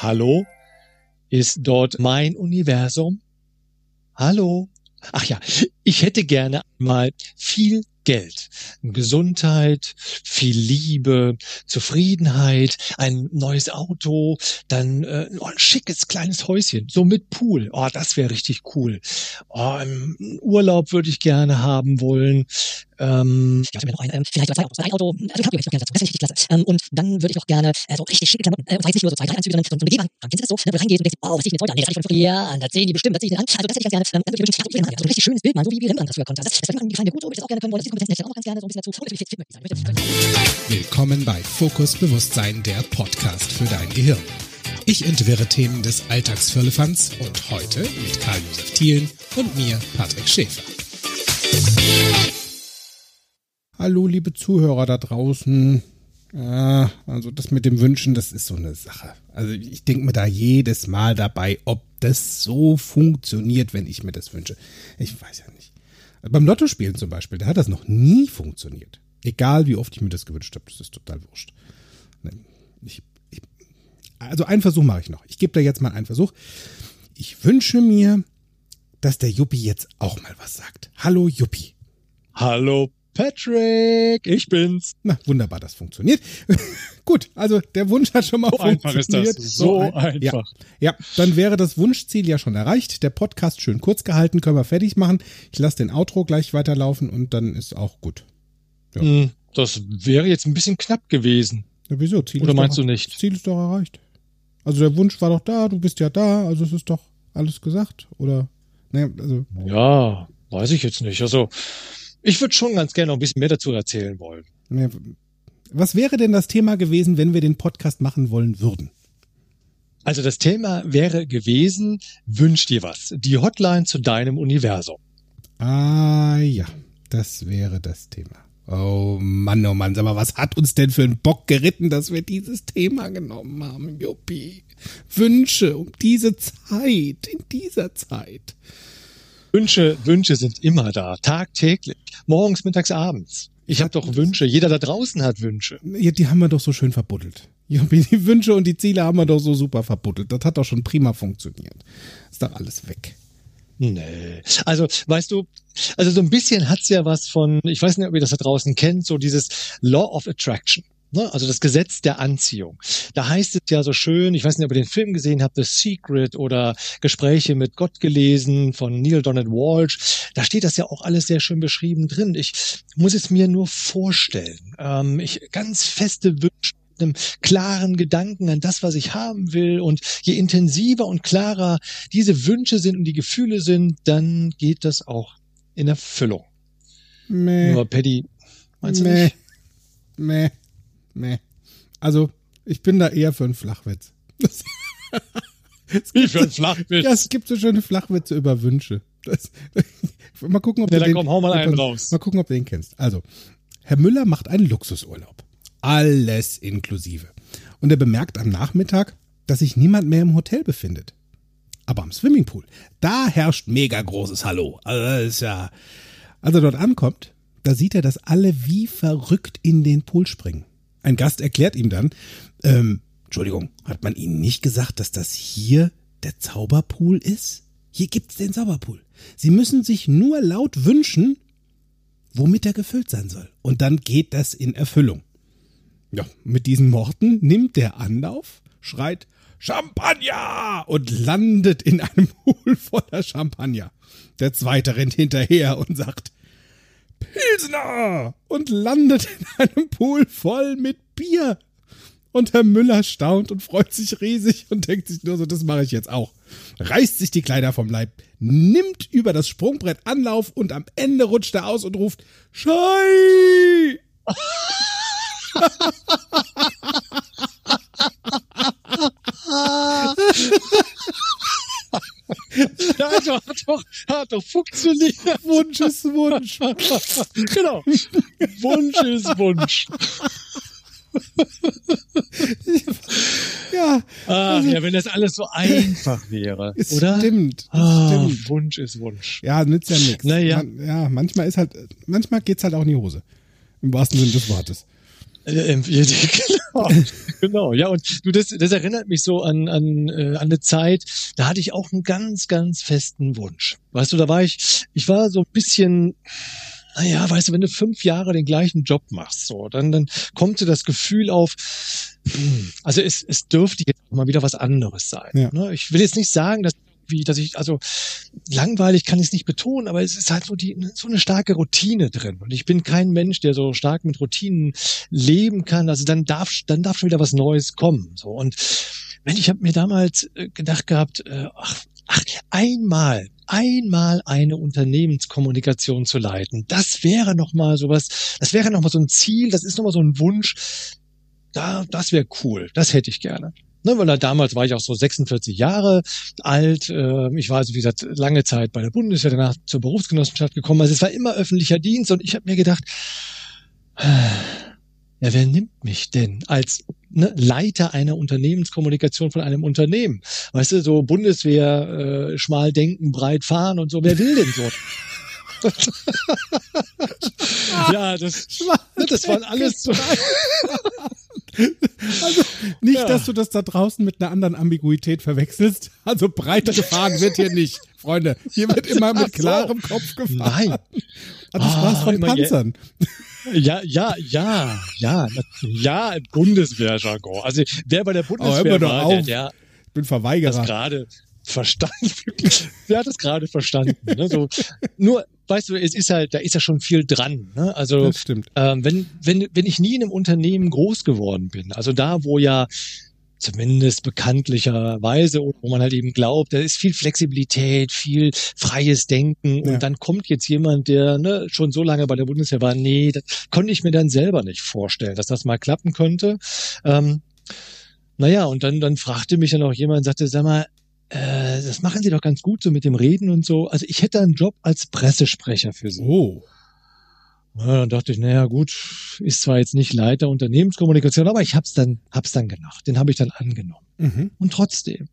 Hallo? Ist dort mein Universum? Hallo? Ach ja, ich hätte gerne mal viel Geld, Gesundheit, viel Liebe, Zufriedenheit, ein neues Auto, dann äh, oh, ein schickes kleines Häuschen, so mit Pool. Oh, das wäre richtig cool. Oh, Urlaub würde ich gerne haben wollen. Ähm, ich mir noch ein, ähm, vielleicht zwei Autos, ein Auto, also Cabrio hätte ich noch gerne dazu, das ist richtig klasse. Ähm, und dann würde ich auch gerne äh, so richtig schicke Klamotten, äh, und zwar jetzt nicht nur so zwei, drei Anzüge, sondern so eine Begehbank. Kennst du das so? Ne, wo du reingehst und denkst, oh, was ziehe ich mir jetzt heute an? Nee, das hatte ich von früher an, da ziehen die bestimmt, das ziehe ich mir an. Also das hätte ich ganz gerne. Ähm, dann würde ich mir wünschen, ich so ein richtig schönes Bild mal, so wie Rembrandt das früher konnte. Das, das wäre die kleine Gute, ob ich das auch gerne können wollen. Das Kompetenz hätte ich auch noch ganz gerne so ein bisschen dazu. Und natürlich fit, fit möchte ich sein. Willkommen bei Fokus Bewusstsein, der Podcast für dein Gehirn. Ich entwirre Themen des Alltagsfirlefanz und heute mit Karl-Josef Thielen und mir, Patrick Schäfer. Hallo, liebe Zuhörer da draußen. Ja, also das mit dem Wünschen, das ist so eine Sache. Also ich denke mir da jedes Mal dabei, ob das so funktioniert, wenn ich mir das wünsche. Ich weiß ja nicht. Beim Lottospielen zum Beispiel, da hat das noch nie funktioniert. Egal wie oft ich mir das gewünscht habe, das ist total wurscht. Ich, ich, also einen Versuch mache ich noch. Ich gebe da jetzt mal einen Versuch. Ich wünsche mir, dass der Juppie jetzt auch mal was sagt. Hallo Juppie. Hallo Patrick, ich bin's. Na, wunderbar, das funktioniert. Gut, also der Wunsch hat schon mal so funktioniert. Einfach ist das. So, so ein, einfach. Ja, ja, dann wäre das Wunschziel ja schon erreicht. Der Podcast schön kurz gehalten, können wir fertig machen. Ich lasse den Outro gleich weiterlaufen und dann ist auch gut. Ja. Hm, das wäre jetzt ein bisschen knapp gewesen. Ja, wieso? Ziel Oder meinst doch, du nicht? Ziel ist doch erreicht. Also der Wunsch war doch da, du bist ja da, also es ist doch alles gesagt. Oder? Ne, also. Ja, weiß ich jetzt nicht. Also ich würde schon ganz gerne noch ein bisschen mehr dazu erzählen wollen. Was wäre denn das Thema gewesen, wenn wir den Podcast machen wollen würden? Also das Thema wäre gewesen, wünsch dir was. Die Hotline zu deinem Universum. Ah ja, das wäre das Thema. Oh Mann, oh Mann, sag mal, was hat uns denn für einen Bock geritten, dass wir dieses Thema genommen haben, Juppie? Wünsche um diese Zeit, in dieser Zeit. Wünsche, Wünsche sind immer da, tagtäglich, morgens, mittags, abends. Ich habe doch Wünsche. Jeder da draußen hat Wünsche. Ja, die haben wir doch so schön verbuddelt. Die Wünsche und die Ziele haben wir doch so super verbuddelt. Das hat doch schon prima funktioniert. Ist doch alles weg. Nee. Also, weißt du, also so ein bisschen hat's ja was von, ich weiß nicht, ob ihr das da draußen kennt, so dieses Law of Attraction. Ne? Also das Gesetz der Anziehung. Da heißt es ja so schön, ich weiß nicht, ob ihr den Film gesehen habt, The Secret oder Gespräche mit Gott gelesen von Neil Donald Walsh. Da steht das ja auch alles sehr schön beschrieben drin. Ich muss es mir nur vorstellen. Ähm, ich ganz feste Wünsche einem klaren Gedanken an das, was ich haben will. Und je intensiver und klarer diese Wünsche sind und die Gefühle sind, dann geht das auch in Erfüllung. Meh. Nur Paddy, meinst du Meh. nicht? Meh. Meh. Also, ich bin da eher für einen Flachwitz. Wie für einen Flachwitz? Ja, es gibt so schöne Flachwitze über Wünsche. Das, mal gucken, ob ja, du dann den, komm, hau mal einen raus. Mal gucken, ob du den kennst. Also, Herr Müller macht einen Luxusurlaub. Alles inklusive. Und er bemerkt am Nachmittag, dass sich niemand mehr im Hotel befindet. Aber am Swimmingpool, da herrscht mega großes Hallo. Also, ist ja, als er dort ankommt, da sieht er, dass alle wie verrückt in den Pool springen. Ein Gast erklärt ihm dann, ähm, Entschuldigung, hat man Ihnen nicht gesagt, dass das hier der Zauberpool ist? Hier gibt's den Zauberpool. Sie müssen sich nur laut wünschen, womit er gefüllt sein soll. Und dann geht das in Erfüllung. Ja, mit diesen Worten nimmt der Anlauf, schreit Champagner und landet in einem Pool voller Champagner. Der zweite rennt hinterher und sagt Pilsner und landet in einem Pool voll mit Bier. Und Herr Müller staunt und freut sich riesig und denkt sich nur so, das mache ich jetzt auch. Reißt sich die Kleider vom Leib, nimmt über das Sprungbrett Anlauf und am Ende rutscht er aus und ruft Schei! Ja, also hat doch, hat doch funktioniert. Wunsch ist Wunsch. genau. Wunsch ist Wunsch. ja. Ach, also, ja, wenn das alles so einfach wäre, es oder? Stimmt. Ah, stimmt. Wunsch ist Wunsch. Ja, nützt ja nichts. Naja. Man, ja, manchmal ist halt, manchmal geht's halt auch in die Hose. Im wahrsten Sinne des Wortes. Äh, ja, genau, genau, ja, und du, das, das erinnert mich so an, an, äh, an eine Zeit, da hatte ich auch einen ganz, ganz festen Wunsch. Weißt du, da war ich, ich war so ein bisschen, naja, weißt du, wenn du fünf Jahre den gleichen Job machst, so, dann, dann kommt so das Gefühl auf, hm, also es, es dürfte jetzt mal wieder was anderes sein. Ja. Ne? Ich will jetzt nicht sagen, dass wie, dass ich, also langweilig kann ich es nicht betonen, aber es ist halt so die, so eine starke Routine drin. Und ich bin kein Mensch, der so stark mit Routinen leben kann. Also dann darf, dann darf schon wieder was Neues kommen. So und wenn ich habe mir damals äh, gedacht gehabt, äh, ach, ach, einmal, einmal eine Unternehmenskommunikation zu leiten, das wäre noch mal sowas, das wäre noch mal so ein Ziel, das ist noch mal so ein Wunsch. Da, das wäre cool, das hätte ich gerne. Ne, weil da damals war ich auch so 46 Jahre alt. Äh, ich war also, wie gesagt, lange Zeit bei der Bundeswehr, danach zur Berufsgenossenschaft gekommen. Also es war immer öffentlicher Dienst und ich habe mir gedacht, ja, wer nimmt mich denn als ne, Leiter einer Unternehmenskommunikation von einem Unternehmen? Weißt du, so Bundeswehr, äh, schmal denken, breit fahren und so. Wer will denn so? ja, das, ne, das waren alles so. Also nicht, Ja. dass du das da draußen mit einer anderen Ambiguität verwechselst. Also breit gefahren wird hier nicht, Freunde. Hier wird immer mit klarem Kopf gefahren. Nein. Ah, du sprachst Ah, von Panzern. Ja, ja, ja, ja, ja, im Bundeswehrjargon. Also wer bei der Bundeswehr doch war, der, der Ich bin das Verweigerer. gerade verstanden. Wer hat das gerade verstanden? Ne? So, nur, weißt du, es ist halt, da ist ja schon viel dran. Ne? Also Das stimmt. ähm, wenn, wenn, wenn ich nie in einem Unternehmen groß geworden bin, also da, wo ja zumindest bekanntlicherweise, oder wo man halt eben glaubt, da ist viel Flexibilität, viel freies Denken und Ja. dann kommt jetzt jemand, der ne, schon so lange bei der Bundeswehr war, nee, das konnte ich mir dann selber nicht vorstellen, dass das mal klappen könnte. Ähm, naja, und dann, dann fragte mich dann auch jemand, sagte, sag mal, äh, das machen Sie doch ganz gut so mit dem Reden und so. Also ich hätte einen Job als Pressesprecher für Sie. Oh. Ja, dann dachte ich, naja gut, ist zwar jetzt nicht Leiter Unternehmenskommunikation, aber ich hab's dann, hab's dann gemacht. Den habe ich dann angenommen. Mhm. Und trotzdem,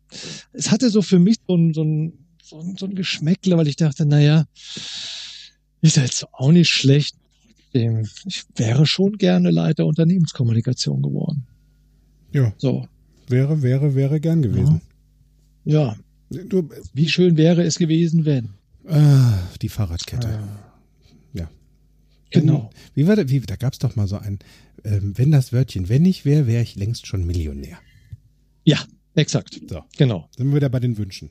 es hatte so für mich so ein, so ein, so ein, so ein Geschmäckle, weil ich dachte, naja, ist ja jetzt auch nicht schlecht. Trotzdem, Ich wäre schon gerne Leiter Unternehmenskommunikation geworden. Ja, So, wäre, wäre, wäre gern gewesen. ja, Du, wie schön wäre es gewesen, wenn. äh, die Fahrradkette. Ja. Genau. Wie war da, wie, da gab es doch mal so ein, ähm, wenn das Wörtchen wenn ich wäre, wäre ich längst schon Millionär. Ja, exakt. So, Genau. sind wir wieder bei den Wünschen.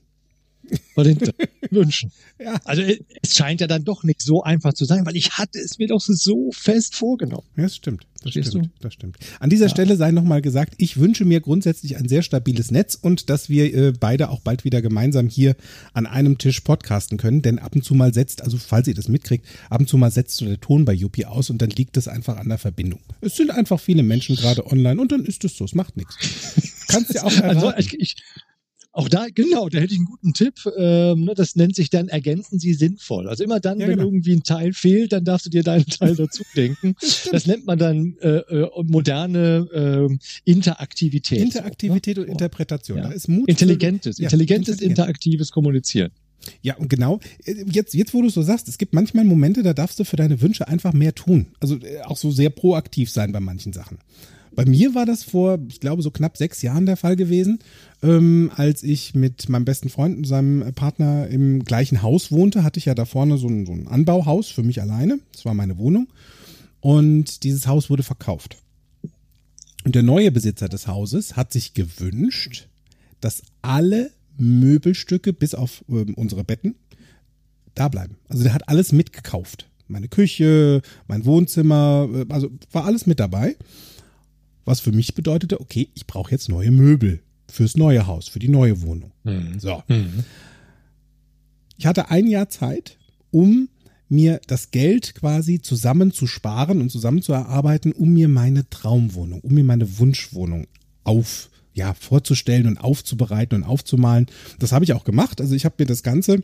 Bei den Wünschen. Ja. Also äh, es scheint ja dann doch nicht so einfach zu sein, weil ich hatte es mir doch so fest vorgenommen. Ja, das stimmt. Das Verstehst stimmt. Das stimmt. An dieser Stelle sei nochmal gesagt, ich wünsche mir grundsätzlich ein sehr stabiles Netz und dass wir äh, beide auch bald wieder gemeinsam hier an einem Tisch podcasten können, denn ab und zu mal setzt, also falls ihr das mitkriegt, ab und zu mal setzt so der Ton bei Yuppie aus und dann liegt es einfach an der Verbindung. Es sind einfach viele Menschen gerade online und dann ist es so, es macht nichts. Kannst ja auch Also erraten. ich, ich, auch da, genau, da hätte ich einen guten Tipp. Ähm, ne, das nennt sich dann ergänzen Sie sinnvoll. Also immer dann, Ja, wenn genau. irgendwie ein Teil fehlt, dann darfst du dir deinen Teil dazu denken. Das nennt man dann äh, äh, moderne ähm, Interaktivität. Interaktivität so, und ne? Interpretation. Ja. Da ist Mut. Intelligentes, Ja, intelligentes, intelligent. interaktives Kommunizieren. Ja, und genau, äh, jetzt, jetzt wo du so sagst, es gibt manchmal Momente, da darfst du für deine Wünsche einfach mehr tun. Also äh, auch so sehr proaktiv sein bei manchen Sachen. Bei mir war das vor, ich glaube, so knapp sechs Jahren der Fall gewesen, ähm, als ich mit meinem besten Freund und seinem Partner im gleichen Haus wohnte, hatte ich ja da vorne so ein, so ein Anbauhaus für mich alleine. Das war meine Wohnung. Und dieses Haus wurde verkauft. Und der neue Besitzer des Hauses hat sich gewünscht, dass alle Möbelstücke bis auf ähm, unsere Betten da bleiben. Also der hat alles mitgekauft. Meine Küche, mein Wohnzimmer, äh, also war alles mit dabei. Was für mich bedeutete, okay, ich brauche jetzt neue Möbel fürs neue Haus, für die neue Wohnung. So. Ich hatte ein Jahr Zeit, um mir das Geld quasi zusammenzusparen und zusammenzuerarbeiten, um mir meine Traumwohnung, um mir meine Wunschwohnung auf, ja, vorzustellen und aufzubereiten und aufzumalen. Das habe ich auch gemacht. Also ich habe mir das Ganze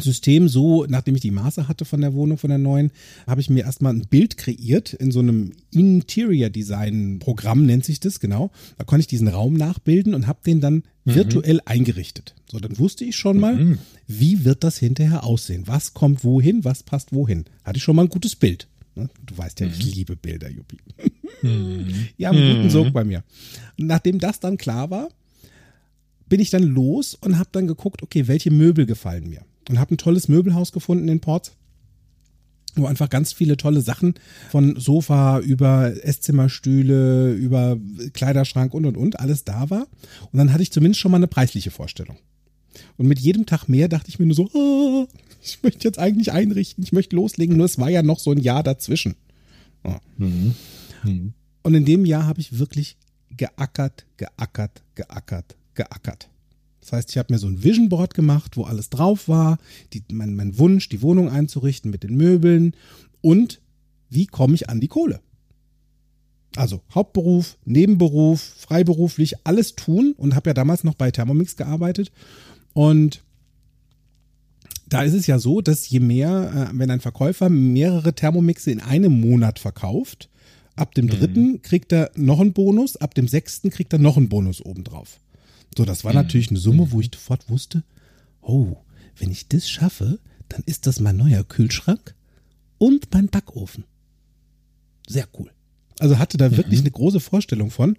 System so, nachdem ich die Maße hatte von der Wohnung, von der neuen, habe ich mir erstmal ein Bild kreiert in so einem Interior Design Programm, nennt sich das, genau. Da konnte ich diesen Raum nachbilden und habe den dann virtuell eingerichtet. So, dann wusste ich schon mal, wie wird das hinterher aussehen? Was kommt wohin? Was passt wohin? Hatte ich schon mal ein gutes Bild. Ne? Du weißt ja, ich Mhm. liebe Bilder, Juppie. Mhm. Die haben einen guten Mhm. Sog bei mir. Und nachdem das dann klar war, bin ich dann los und habe dann geguckt, okay, welche Möbel gefallen mir. Und habe ein tolles Möbelhaus gefunden in Ports, wo einfach ganz viele tolle Sachen von Sofa über Esszimmerstühle, über Kleiderschrank und und und alles da war. Und dann hatte ich zumindest schon mal eine preisliche Vorstellung. Und mit jedem Tag mehr dachte ich mir nur so, ah, ich möchte jetzt eigentlich einrichten, ich möchte loslegen, nur es war ja noch so ein Jahr dazwischen. Mhm. Mhm. Und in dem Jahr habe ich wirklich geackert, geackert, geackert, geackert. Das heißt, ich habe mir so ein Vision Board gemacht, wo alles drauf war, die, mein, mein Wunsch, die Wohnung einzurichten mit den Möbeln und wie komme ich an die Kohle. Also Hauptberuf, Nebenberuf, freiberuflich, alles tun und habe ja damals noch bei Thermomix gearbeitet. Und da ist es ja so, dass je mehr, äh, wenn ein Verkäufer mehrere Thermomixe in einem Monat verkauft, ab dem dritten kriegt er noch einen Bonus, ab dem sechsten kriegt er noch einen Bonus obendrauf. So, das war natürlich eine Summe, wo ich sofort wusste, oh, wenn ich das schaffe, dann ist das mein neuer Kühlschrank und mein Backofen. Sehr cool. Also hatte da wirklich eine große Vorstellung von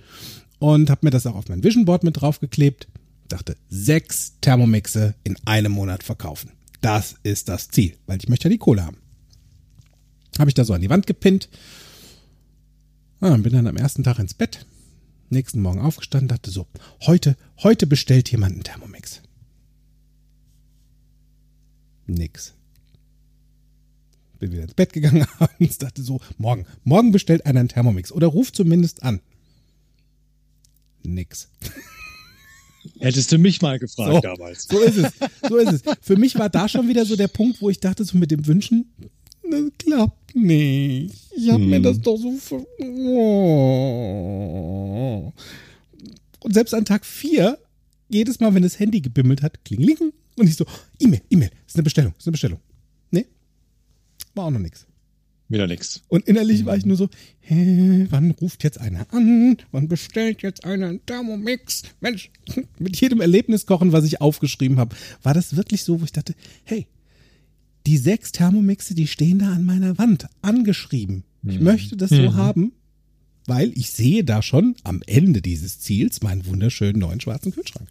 und habe mir das auch auf mein Vision Board mit draufgeklebt. Dachte, sechs Thermomixe in einem Monat verkaufen. Das ist das Ziel, weil ich möchte ja die Kohle haben. Habe ich da so an die Wand gepinnt. Ah, bin dann am ersten Tag ins Bett. Nächsten Morgen aufgestanden, dachte so, heute, heute bestellt jemand einen Thermomix. Nix. Bin wieder ins Bett gegangen abends, dachte so, morgen, morgen bestellt einer einen Thermomix oder ruft zumindest an. Nix. Hättest du mich mal gefragt So. damals. So ist es. So ist es. Für mich war da schon wieder so der Punkt, wo ich dachte, so mit dem Wünschen, das klappt nicht. Ich habe mir Hm. das doch so. ver- Oh. Und selbst an Tag vier, jedes Mal, wenn das Handy gebimmelt hat, klingeling. Und ich so, E-Mail, E-Mail, ist eine Bestellung, ist eine Bestellung. Nee, war auch noch nichts. Wieder nix. Und innerlich war ich nur so, hä, wann ruft jetzt einer an? Wann bestellt jetzt einer einen Thermomix? Mensch, mit jedem Erlebniskochen, was ich aufgeschrieben habe, war das wirklich so, wo ich dachte, hey, die sechs Thermomixe, die stehen da an meiner Wand, angeschrieben. Ich möchte das so Mhm. haben, weil ich sehe da schon am Ende dieses Ziels meinen wunderschönen neuen schwarzen Kühlschrank.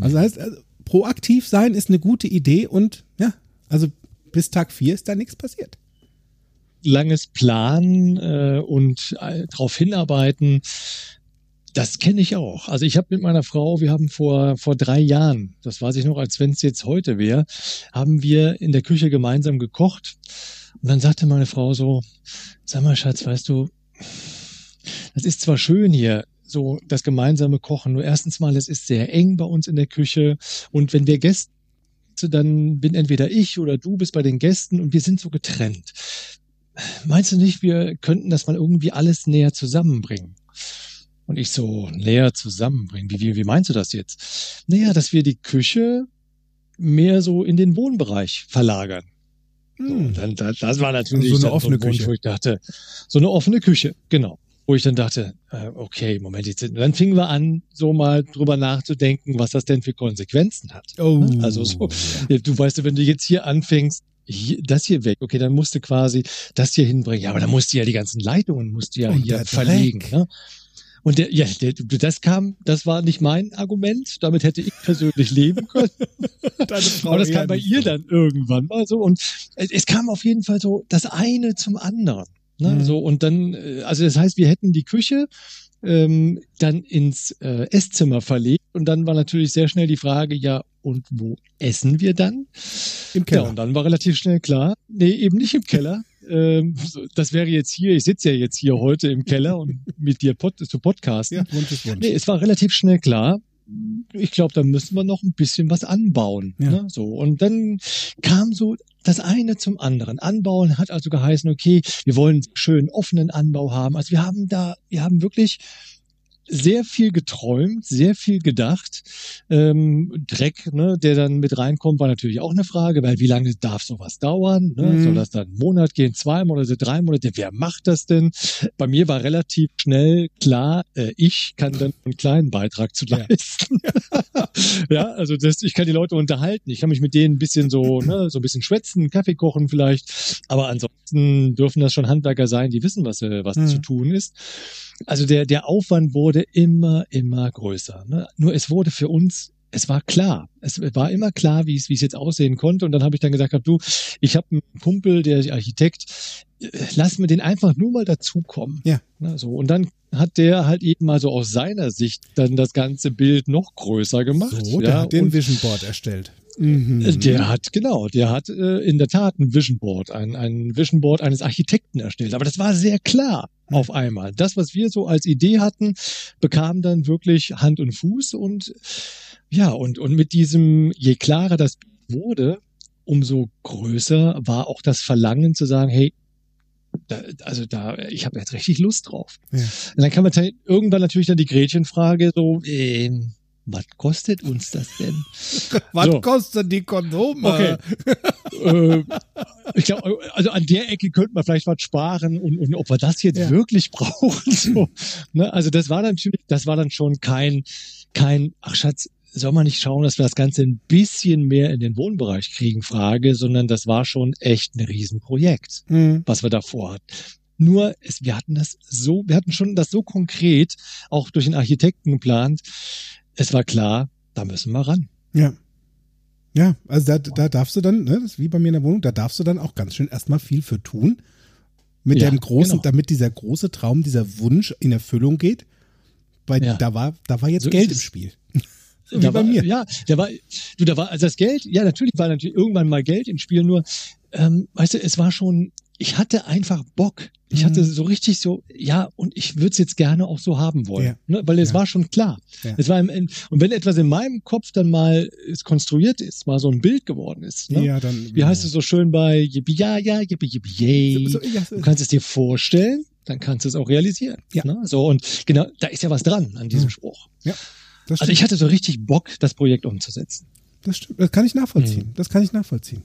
Also heißt, also, proaktiv sein ist eine gute Idee und ja, also bis Tag vier ist da nichts passiert. Langes Planen äh, und äh, darauf hinarbeiten, das kenne ich auch. Also ich habe mit meiner Frau, wir haben vor vor drei Jahren, das weiß ich noch, als wenn es jetzt heute wäre, haben wir in der Küche gemeinsam gekocht und dann sagte meine Frau so, sag mal Schatz, weißt du, das ist zwar schön hier, so das gemeinsame Kochen, nur erstens mal, es ist sehr eng bei uns in der Küche und wenn wir Gäste, dann bin entweder ich oder du bist bei den Gästen und wir sind so getrennt. Meinst du nicht, wir könnten das mal irgendwie alles näher zusammenbringen? Und ich so, näher zusammenbringen. Wie, wie, wie meinst du das jetzt? Naja, dass wir die Küche mehr so in den Wohnbereich verlagern. So, Hm. dann, da- das war natürlich So eine offene Wunsch, Küche. wo ich dachte, so eine offene Küche, genau. Wo ich dann dachte, äh, okay, Moment, jetzt, und dann fingen wir an, so mal drüber nachzudenken, was das denn für Konsequenzen hat. Oh. Also so, ja, du weißt, wenn du jetzt hier anfängst, hier, das hier weg, okay, dann musst du quasi das hier hinbringen. Ja, aber dann musst du ja die ganzen Leitungen musst du ja Und hier verlegen. Ne? Und der, ja, der, das kam, das war nicht mein Argument. Damit hätte ich persönlich leben können. Deine Frau Aber das kam bei ihr dann irgendwann mal so. Und es, es kam auf jeden Fall so das eine zum anderen. Ne? Mhm. So, und dann, äh, also das heißt, wir hätten die Küche ähm, dann ins äh, Esszimmer verlegt. Und dann war natürlich sehr schnell die Frage, ja, und wo essen wir dann? Im Ja, Keller. und dann war relativ schnell klar, nee, eben nicht im Keller. Ähm, das wäre jetzt hier, ich sitze ja jetzt hier heute im Keller und mit dir pod, zu podcasten. ja, Wunsch ist Wunsch. Nee, es war relativ schnell klar. Ich glaube, da müssen wir noch ein bisschen was anbauen. Ja. Ne? So und dann kam so das eine zum anderen. Anbauen hat also geheißen, okay, wir wollen einen schönen offenen Anbau haben. Also wir haben da, wir haben wirklich sehr viel geträumt, sehr viel gedacht. Ähm, Dreck, ne, der dann mit reinkommt, war natürlich auch eine Frage, weil wie lange darf sowas dauern? Ne? Mhm. Soll das dann einen Monat gehen, zwei Monate, drei Monate? Wer macht das denn? Bei mir war relativ schnell klar, äh, ich kann dann einen kleinen Beitrag zu Ja. leisten. ja, also das, ich kann die Leute unterhalten, ich kann mich mit denen ein bisschen so, ne, so ein bisschen schwätzen, Kaffee kochen vielleicht, aber ansonsten dürfen das schon Handwerker sein, die wissen, was, äh, was Mhm. zu tun ist. Also der, der Aufwand wurde immer, immer größer. Ne? Nur es wurde für uns, es war klar. Es war immer klar, wie es, wie es jetzt aussehen konnte. Und dann habe ich dann gesagt, hab, du, ich habe einen Kumpel, der ist Architekt, lass mir den einfach nur mal dazukommen. Ja. Ne, so. Und dann hat der halt eben mal so aus seiner Sicht dann das ganze Bild noch größer gemacht. So, der ja, hat den Vision Board erstellt. Mhm. äh, Der hat, genau, der hat äh, in der Tat ein Vision Board, ein, ein Vision Board eines Architekten erstellt. Aber das war sehr klar auf einmal. Das, was wir so als Idee hatten, bekam dann wirklich Hand und Fuß und ja, und, und mit diesem, je klarer das wurde, umso größer war auch das Verlangen zu sagen, hey, da, also da, ich habe jetzt richtig Lust drauf. Ja. Und dann kann man irgendwann natürlich dann die Gretchenfrage so, ähm, was kostet uns das denn? Was so. kostet die Kondome? Okay. äh, ich glaube, also an der Ecke könnte man vielleicht was sparen und, und ob wir das jetzt Ja. wirklich brauchen. So, ne? Also das war natürlich, das war dann schon kein, kein, ach Schatz, soll man nicht schauen, dass wir das Ganze ein bisschen mehr in den Wohnbereich kriegen, Frage, sondern das war schon echt ein Riesenprojekt, Mhm. was wir davor hatten. Nur, es, wir hatten das so, wir hatten schon das so konkret, auch durch den Architekten geplant. Es war klar, da müssen wir ran. Ja. Ja, also da, da darfst du dann, ne, das ist wie bei mir in der Wohnung, da darfst du dann auch ganz schön erstmal viel für tun. Mit Ja, dem großen, genau. damit dieser große Traum, dieser Wunsch in Erfüllung geht. Weil Ja. da war, da war jetzt So Geld im. Spiel. Wie da bei war, mir. Ja, da war, du, da war, also das Geld, ja, natürlich war natürlich irgendwann mal Geld im Spiel, nur, ähm, weißt du, es war schon, ich hatte einfach Bock. Ich Mhm. hatte so richtig so, ja, und ich würde es jetzt gerne auch so haben wollen, Ja. ne, weil es Ja. war schon klar. Ja. Es war im, und wenn etwas in meinem Kopf dann mal konstruiert ist, mal so ein Bild geworden ist, ne? Ja, dann. wie heißt es so schön bei Yippie, ja, ja, Yippie, Yippie, yay. So, ja, Du kannst es dir vorstellen, dann kannst du es auch realisieren. Ja. Ne? So, und genau, da ist ja was dran an diesem Mhm. Spruch. das, Also ich hatte so richtig Bock, das Projekt umzusetzen. das stimmt. Das kann ich nachvollziehen. Das kann ich nachvollziehen.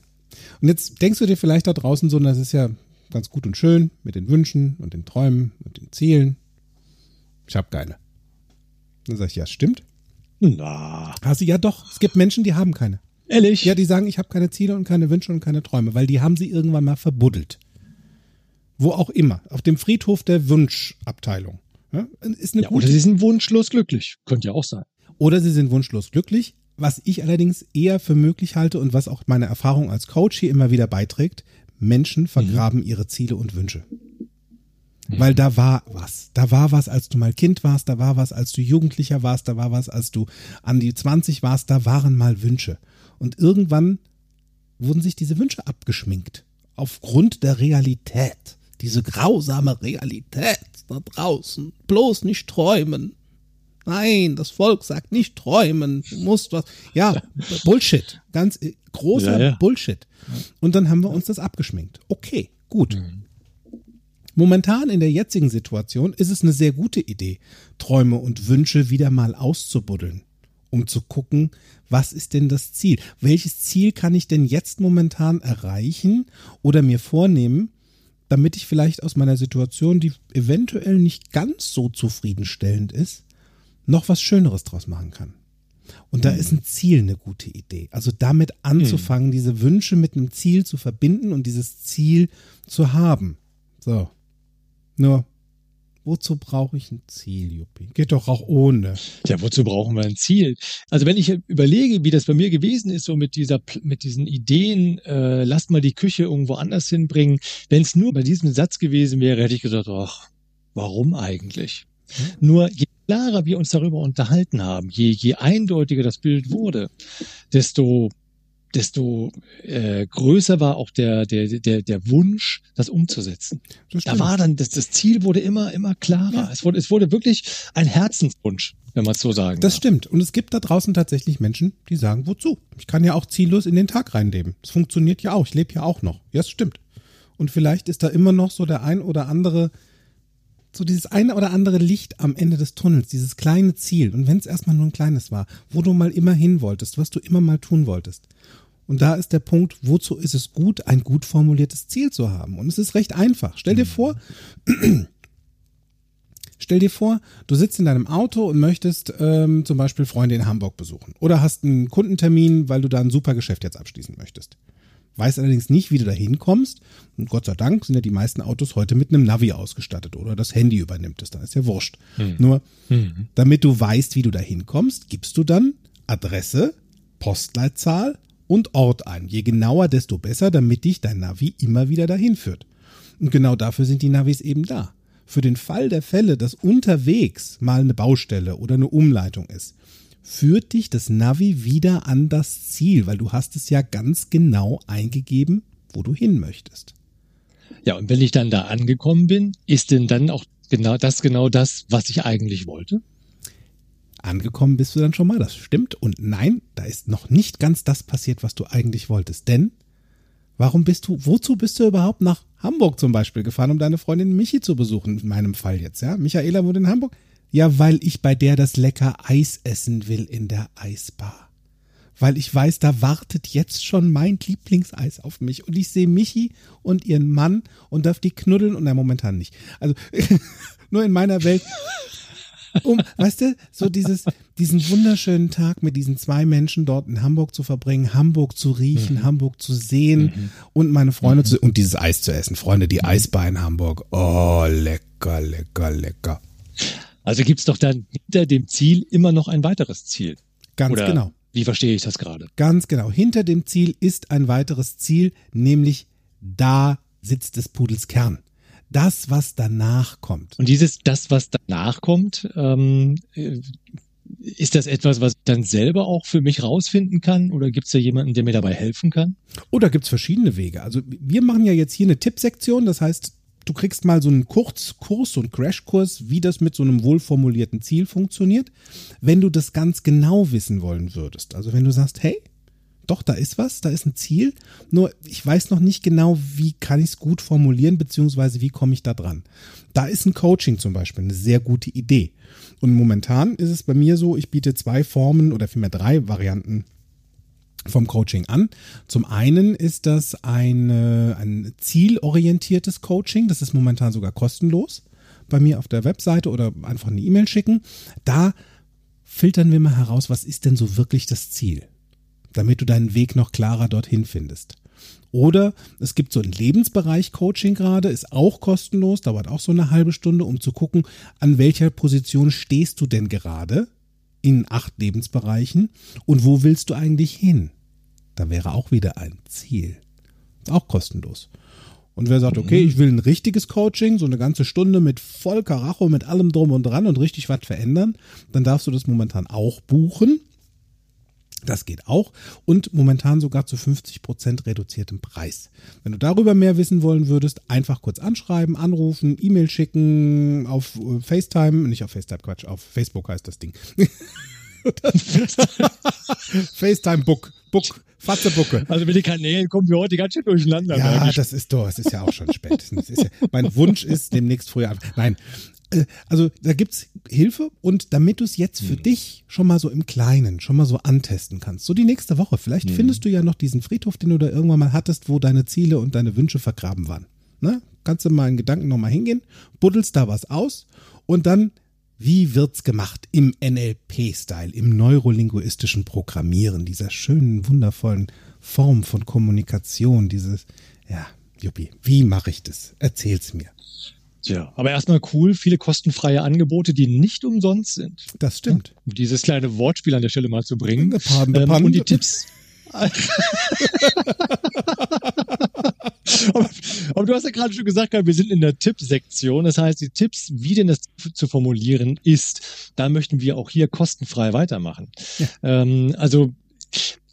Und jetzt denkst du dir vielleicht da draußen so, das ist ja ganz gut und schön mit den Wünschen und den Träumen und den Zielen. Ich habe keine. Dann sag ich, ja, stimmt. Na, Hast du, ja doch, es gibt Menschen, die haben keine. ehrlich? Ja, die sagen, ich habe keine Ziele und keine Wünsche und keine Träume, weil die haben sie irgendwann mal verbuddelt. Wo auch immer. Auf dem Friedhof der Wunschabteilung. Ja, ist eine ja, gute oder sie sind wunschlos glücklich. Könnte ja auch sein. Oder sie sind wunschlos glücklich. Was ich allerdings eher für möglich halte und was auch meine Erfahrung als Coach hier immer wieder beiträgt, Menschen vergraben ihre Ziele und Wünsche. Weil da war was. Da war was, als du mal Kind warst, da war was, als du Jugendlicher warst, da war was, als du an die 20 warst, da waren mal Wünsche. Und irgendwann wurden sich diese Wünsche abgeschminkt. Aufgrund der Realität. Diese grausame Realität da draußen. Bloß nicht träumen. Nein, das Volk sagt nicht träumen. Du musst was. Ja, Bullshit. Ganz äh, großer Ja, ja. Bullshit. Und dann haben wir uns das abgeschminkt. Okay, gut. Momentan in der jetzigen Situation ist es eine sehr gute Idee, Träume und Wünsche wieder mal auszubuddeln, um zu gucken, was ist denn das Ziel? Welches Ziel kann ich denn jetzt momentan erreichen oder mir vornehmen, damit ich vielleicht aus meiner Situation, die eventuell nicht ganz so zufriedenstellend ist, noch was Schöneres draus machen kann. Und da ist ein Ziel eine gute Idee. Also damit anzufangen, diese Wünsche mit einem Ziel zu verbinden und dieses Ziel zu haben. So. Nur, wozu brauche ich ein Ziel, Juppie? Geht doch auch ohne. Ja, wozu brauchen wir ein Ziel? Also wenn ich überlege, wie das bei mir gewesen ist, so mit dieser, mit diesen Ideen, äh, lasst mal die Küche irgendwo anders hinbringen. Wenn es nur bei diesem Satz gewesen wäre, hätte ich gesagt, ach, warum eigentlich? Nur je klarer wir uns darüber unterhalten haben, je, je eindeutiger das Bild wurde, desto desto äh, größer war auch der, der, der, der Wunsch, das umzusetzen. Das Da war dann, das, das Ziel wurde immer, immer klarer. Ja. Es, wurde, es wurde wirklich ein Herzenswunsch, wenn man es so sagen Das darf. stimmt. Und es gibt da draußen tatsächlich Menschen, die sagen, wozu? Ich kann ja auch ziellos in den Tag reinleben. Es funktioniert ja auch. Ich lebe ja auch noch. Ja, es stimmt. Und vielleicht ist da immer noch so der ein oder andere so dieses eine oder andere Licht am Ende des Tunnels, dieses kleine Ziel. Und wenn es erstmal nur ein kleines war, wo du mal immer hin wolltest, was du immer mal tun wolltest. Und da ist der Punkt, wozu ist es gut, ein gut formuliertes Ziel zu haben? Und es ist recht einfach. Stell dir vor, stell dir vor, du sitzt in deinem Auto und möchtest ähm, zum Beispiel Freunde in Hamburg besuchen. Oder hast einen Kundentermin, weil du da ein super Geschäft jetzt abschließen möchtest. Weiß allerdings nicht, wie du da hinkommst. Und Gott sei Dank sind ja die meisten Autos heute mit einem Navi ausgestattet oder das Handy übernimmt es. Da ist ja wurscht. Hm. Nur, Mhm. damit du weißt, wie du da hinkommst, gibst du dann Adresse, Postleitzahl und Ort ein. Je genauer, desto besser, damit dich dein Navi immer wieder dahin führt. Und genau dafür sind die Navis eben da. Für den Fall der Fälle, dass unterwegs mal eine Baustelle oder eine Umleitung ist, führt dich das Navi wieder an das Ziel, weil du hast es ja ganz genau eingegeben, wo du hin möchtest. Ja, und wenn ich dann da angekommen bin, ist denn dann auch genau das genau das, was ich eigentlich wollte? Angekommen bist du dann schon mal, das stimmt. Und nein, da ist noch nicht ganz das passiert, was du eigentlich wolltest. Denn warum bist du, wozu bist du überhaupt nach Hamburg zum Beispiel gefahren, um deine Freundin Michi zu besuchen? In meinem Fall jetzt, ja. Michaela wohnt in Hamburg. Ja, weil ich bei der das lecker Eis essen will in der Eisbar. Weil ich weiß, da wartet jetzt schon mein Lieblingseis auf mich. Und ich sehe Michi und ihren Mann und darf die knuddeln und na, momentan nicht. Also nur in meiner Welt um, weißt du, so dieses, diesen wunderschönen Tag mit diesen zwei Menschen dort in Hamburg zu verbringen, Hamburg zu riechen, Hamburg zu sehen und meine Freunde zu, und dieses Eis zu essen. Freunde, die Eisbar in Hamburg. Oh, lecker, lecker, lecker. Also gibt's doch dann hinter dem Ziel immer noch ein weiteres Ziel. Ganz Oder genau. Wie verstehe ich das gerade? Ganz genau. Hinter dem Ziel ist ein weiteres Ziel, nämlich da sitzt des Pudels Kern. Das, was danach kommt. Und dieses, das, was danach kommt, ähm, äh, ist das etwas, was ich dann selber auch für mich rausfinden kann? Oder gibt's da jemanden, der mir dabei helfen kann? Oh, da gibt's verschiedene Wege. Also wir machen ja jetzt hier eine Tippsektion. Das heißt, du kriegst mal so einen Kurzkurs, so einen Crashkurs, wie das mit so einem wohlformulierten Ziel funktioniert. Wenn du das ganz genau wissen wollen würdest. Also wenn du sagst, hey, doch, da ist was, da ist ein Ziel. Nur ich weiß noch nicht genau, wie kann ich es gut formulieren, beziehungsweise wie komme ich da dran. Da ist ein Coaching zum Beispiel eine sehr gute Idee. Und momentan ist es bei mir so, ich biete zwei Formen oder vielmehr drei Varianten vom Coaching an. Zum einen ist das eine, ein zielorientiertes Coaching. Das ist momentan sogar kostenlos bei mir auf der Webseite oder einfach eine E-Mail schicken. Da filtern wir mal heraus, was ist denn so wirklich das Ziel, damit du deinen Weg noch klarer dorthin findest. Oder es gibt so ein Lebensbereich-Coaching gerade, ist auch kostenlos, dauert auch so eine halbe Stunde, um zu gucken, an welcher Position stehst du denn gerade in acht Lebensbereichen und wo willst du eigentlich hin? Da wäre auch wieder ein Ziel. Ist auch kostenlos. Und wer sagt, okay, ich will ein richtiges Coaching, so eine ganze Stunde mit voll Karacho, mit allem drum und dran und richtig was verändern, dann darfst du das momentan auch buchen. Das geht auch und momentan sogar zu 50 Prozent reduziertem Preis. Wenn du darüber mehr wissen wollen würdest, einfach kurz anschreiben, anrufen, E-Mail schicken, auf äh, FaceTime, nicht auf FaceTime, Quatsch, auf Facebook heißt das Ding. FaceTime Book, Book, Fatzebucke. Also mit den Kanälen kommen wir heute ganz schön durcheinander. Ja, das ist doch, es ist ja auch schon spät. Ja, mein Wunsch ist demnächst früher. Nein, also da gibt's Hilfe und damit du es jetzt für dich schon mal so im Kleinen, schon mal so antesten kannst, so die nächste Woche, vielleicht findest du ja noch diesen Friedhof, den du da irgendwann mal hattest, wo deine Ziele und deine Wünsche vergraben waren. Ne? Kannst du mal in Gedanken nochmal hingehen, buddelst da was aus und dann wie wird's gemacht im NLP-Style, im neurolinguistischen Programmieren, dieser schönen, wundervollen Form von Kommunikation, dieses, ja, Juppie, wie mache ich das? Erzähl's mir. Tja, aber erstmal cool, viele kostenfreie Angebote, die nicht umsonst sind. Das stimmt. Um dieses kleine Wortspiel an der Stelle mal zu bringen. The pun, the Ähm, pun. und die Tipps. aber, aber du hast ja gerade schon gesagt, wir sind in der Tippsektion. Das heißt, die Tipps, wie denn das zu formulieren ist, da möchten wir auch hier kostenfrei weitermachen. Ähm, also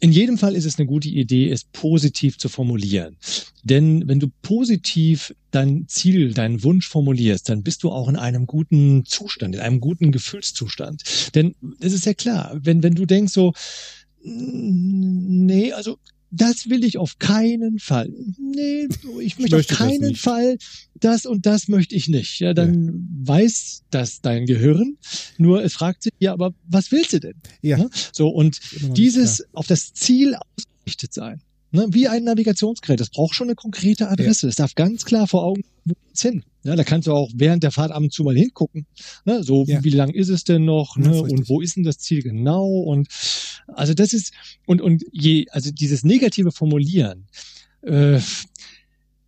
in jedem Fall ist es eine gute Idee, es positiv zu formulieren. Denn wenn du positiv dein Ziel, deinen Wunsch formulierst, dann bist du auch in einem guten Zustand, in einem guten Gefühlszustand. Denn es ist ja klar, wenn, wenn du denkst so, "Mm, nee, also das will ich auf keinen Fall. Nee, ich möchte, möchte auf das keinen nicht. Fall das und das möchte ich nicht. Ja, dann weiß das dein Gehirn. Nur es fragt sich, ja, aber was willst du denn? Ja. So, und dieses auf das Ziel ausgerichtet sein. Ne? Wie ein Navigationsgerät. Das braucht schon eine konkrete Adresse. Es darf ganz klar vor Augen wo geht's hin. Ja, da kannst du auch während der Fahrt ab und zu mal hingucken. Ne? So, Ja. wie lang ist es denn noch? Ne? Und wo ist denn das Ziel genau? Und also das ist, und, und je, also dieses negative Formulieren, äh,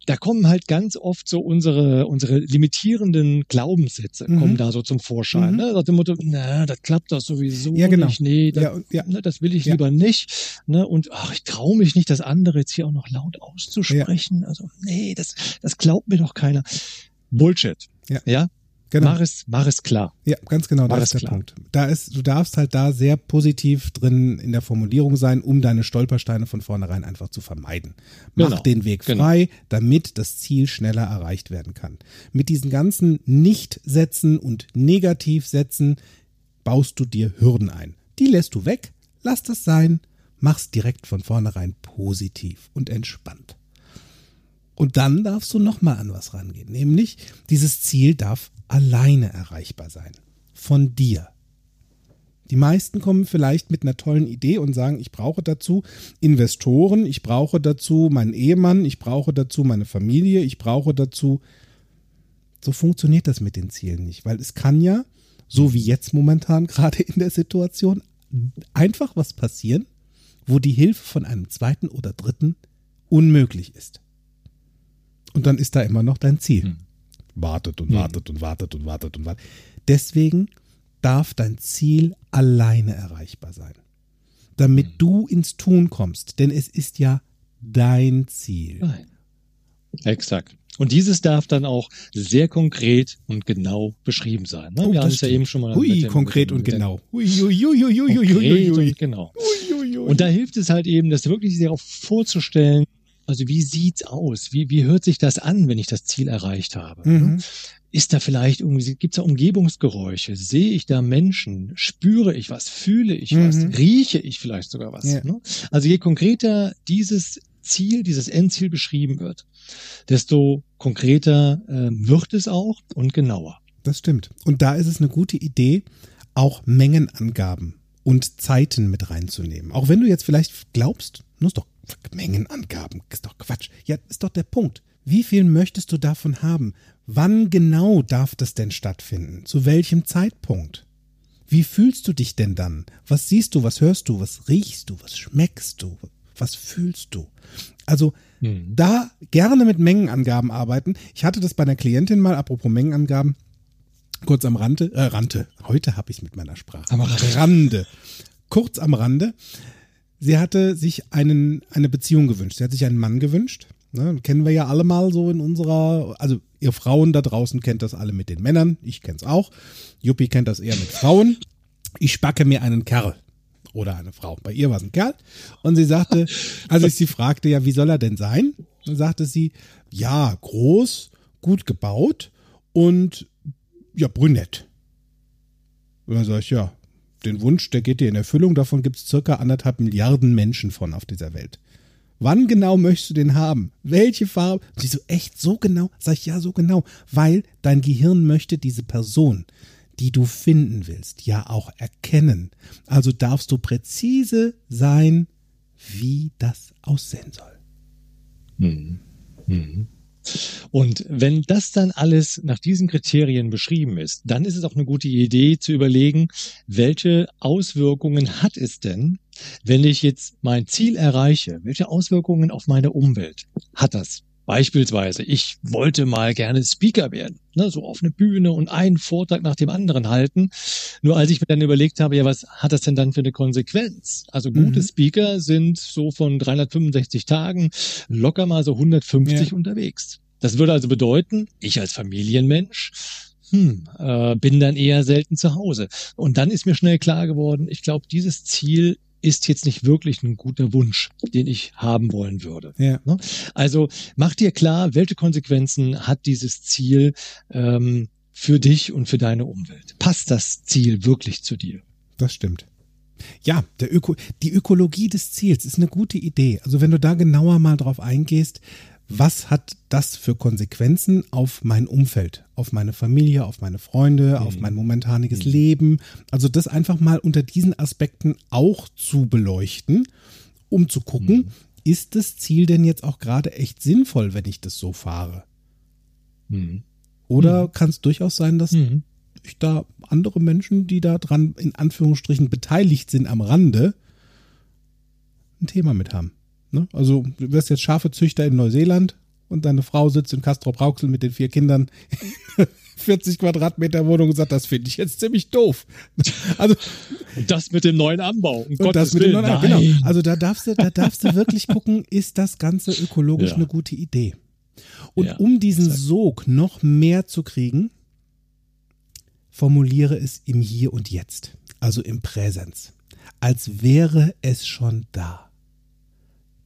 da kommen halt ganz oft so unsere, unsere limitierenden Glaubenssätze Mhm. kommen da so zum Vorschein. Mhm. Ne? Nach dem Motto, na, das klappt doch sowieso Ja, genau. nicht. Nee, das, Ja, ja. Ne, das will ich lieber nicht. Ne? Und ach, ich traue mich nicht, das andere jetzt hier auch noch laut auszusprechen. Also, nee, das, das glaubt mir doch keiner. Bullshit. Ja. ja? Genau. Mach es, mach es klar. Ja, ganz genau, da War ist das der klar. Punkt. Da ist, du darfst halt da sehr positiv drin in der Formulierung sein, um deine Stolpersteine von vornherein einfach zu vermeiden. Mach Genau, den Weg genau. frei, damit das Ziel schneller erreicht werden kann. Mit diesen ganzen Nicht-Sätzen und Negativsätzen baust du dir Hürden ein. Die lässt du weg, lass das sein, mach's direkt von vornherein positiv und entspannt. Und dann darfst du nochmal an was rangehen, nämlich dieses Ziel darf alleine erreichbar sein. Von dir. Die meisten kommen vielleicht mit einer tollen Idee und sagen, ich brauche dazu Investoren, ich brauche dazu meinen Ehemann, ich brauche dazu meine Familie, ich brauche dazu. So funktioniert das mit den Zielen nicht, weil es kann ja, so wie jetzt momentan gerade in der Situation, einfach was passieren, wo die Hilfe von einem zweiten oder dritten unmöglich ist. Und dann ist da immer noch dein Ziel. Hm. Wartet und Hm. wartet und wartet und wartet und wartet. Deswegen darf dein Ziel alleine erreichbar sein. Damit Hm. du ins Tun kommst. Denn es ist ja dein Ziel. Nein. Exakt. Und dieses darf dann auch sehr konkret und genau beschrieben sein. Ne? Oh, Wir haben es ja eben schon mal. Hui, dem- konkret dem- und genau. Hui, hui, hui, hui, hui, hui, Konkret hui, hui. und genau. Hui, hui, hui. Und da hilft es halt eben, das wirklich sehr auch vorzustellen, also wie sieht's aus? Wie, wie hört sich das an, wenn ich das Ziel erreicht habe? Mhm. Ist da vielleicht irgendwie, gibt's da Umgebungsgeräusche? Sehe ich da Menschen? Spüre ich was? Fühle ich was? Mhm. Rieche ich vielleicht sogar was? Ja. Ne? Also je konkreter dieses Ziel, dieses Endziel beschrieben wird, desto konkreter ähm, wird es auch und genauer. Das stimmt. Und da ist es eine gute Idee, auch Mengenangaben und Zeiten mit reinzunehmen. Auch wenn du jetzt vielleicht glaubst, nur ist doch Mengenangaben, ist doch Quatsch. Ja, ist doch der Punkt. Wie viel möchtest du davon haben? Wann genau darf das denn stattfinden? Zu welchem Zeitpunkt? Wie fühlst du dich denn dann? Was siehst du, was hörst du, was riechst du, was schmeckst du, was fühlst du? Also Mhm. da gerne mit Mengenangaben arbeiten. Ich hatte das bei einer Klientin mal, apropos Mengenangaben, kurz am Rande, äh, Rande. Heute habe ich mit meiner Sprache. Am. Rande. Kurz am Rande. Sie hatte sich einen, eine Beziehung gewünscht. Sie hat sich einen Mann gewünscht. Ne, kennen wir ja alle mal so in unserer, also ihr Frauen da draußen kennt das alle mit den Männern. Ich kenn's auch. Juppie kennt das eher mit Frauen. Ich spacke mir einen Kerl oder eine Frau. Bei ihr war es ein Kerl. Und sie sagte, als ich sie fragte, ja, wie soll er denn sein? Dann sagte sie, ja, groß, gut gebaut und ja, brünett. Und dann sage ich, ja, den Wunsch, der geht dir in Erfüllung. Davon gibt es circa anderthalb Milliarden Menschen von auf dieser Welt. Wann genau möchtest du den haben? Welche Farbe? Und sie so, echt so genau? Sag ich, ja, so genau. Weil dein Gehirn möchte diese Person, die du finden willst, ja auch erkennen. Also darfst du präzise sein, wie das aussehen soll. Mhm. Mhm. Und wenn das dann alles nach diesen Kriterien beschrieben ist, dann ist es auch eine gute Idee zu überlegen, welche Auswirkungen hat es denn, wenn ich jetzt mein Ziel erreiche? Welche Auswirkungen auf meine Umwelt hat das? Beispielsweise, ich wollte mal gerne Speaker werden, ne, so auf eine Bühne und einen Vortrag nach dem anderen halten. Nur als ich mir dann überlegt habe, ja, was hat das denn dann für eine Konsequenz? Also gute Mhm. Speaker sind so von 365 Tagen locker mal so 150 Ja. unterwegs. Das würde also bedeuten, ich als Familienmensch hm, äh, bin dann eher selten zu Hause. Und dann ist mir schnell klar geworden, ich glaube, dieses Ziel ist jetzt nicht wirklich ein guter Wunsch, den ich haben wollen würde. Ja. Ne? Also mach dir klar, welche Konsequenzen hat dieses Ziel ähm, für dich und für deine Umwelt. Passt das Ziel wirklich zu dir? Das stimmt. Ja, der Öko, die Ökologie des Ziels ist eine gute Idee. Also wenn du da genauer mal drauf eingehst, was hat das für Konsequenzen auf mein Umfeld, auf meine Familie, auf meine Freunde, auf mein momentaniges Leben. Also das einfach mal unter diesen Aspekten auch zu beleuchten, um zu gucken, ist das Ziel denn jetzt auch gerade echt sinnvoll, wenn ich das so fahre? Mhm. Oder kann es durchaus sein, dass Mhm. ich da andere Menschen, die da dran in Anführungsstrichen beteiligt sind am Rande, ein Thema mit haben. Ne? Also du wirst jetzt Schafezüchter in Neuseeland und deine Frau sitzt in Castrop Rauxel mit den vier Kindern 40 Quadratmeter Wohnung und sagt, das finde ich jetzt ziemlich doof. Also Und das mit dem neuen Anbau. Um und das mit dem neuen, Nein. genau. Also da darfst du, da darfst du wirklich gucken, ist das Ganze ökologisch Ja. eine gute Idee? Und Ja, um diesen exakt. Sog noch mehr zu kriegen, formuliere es im Hier und Jetzt, also im Präsens, als wäre es schon da,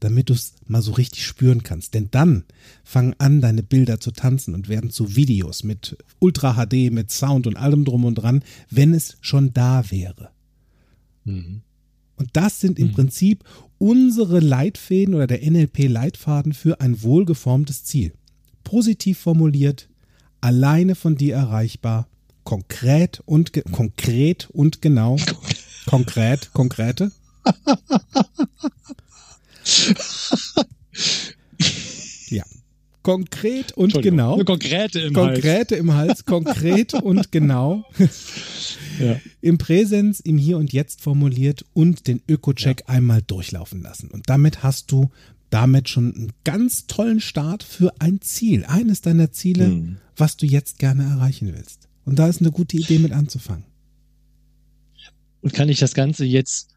damit du es mal so richtig spüren kannst. Denn dann fangen an, deine Bilder zu tanzen und werden zu Videos mit Ultra HD, mit Sound und allem drum und dran, wenn es schon da wäre. Mhm. Und das sind im Mhm. Prinzip unsere Leitfäden oder der NLP-Leitfaden für ein wohlgeformtes Ziel. Positiv formuliert, alleine von dir erreichbar, konkret und konkret und genau. konkret, konkrete. ja. Konkret und genau. Eine konkrete im Hals. Konkrete im Hals, konkret und genau Ja. im Präsens, im Hier und Jetzt formuliert und den Öko-Check einmal durchlaufen lassen. Und damit hast du damit schon einen ganz tollen Start für ein Ziel, eines deiner Ziele, Mhm. was du jetzt gerne erreichen willst. Und da ist eine gute Idee mit anzufangen. Und kann ich das Ganze jetzt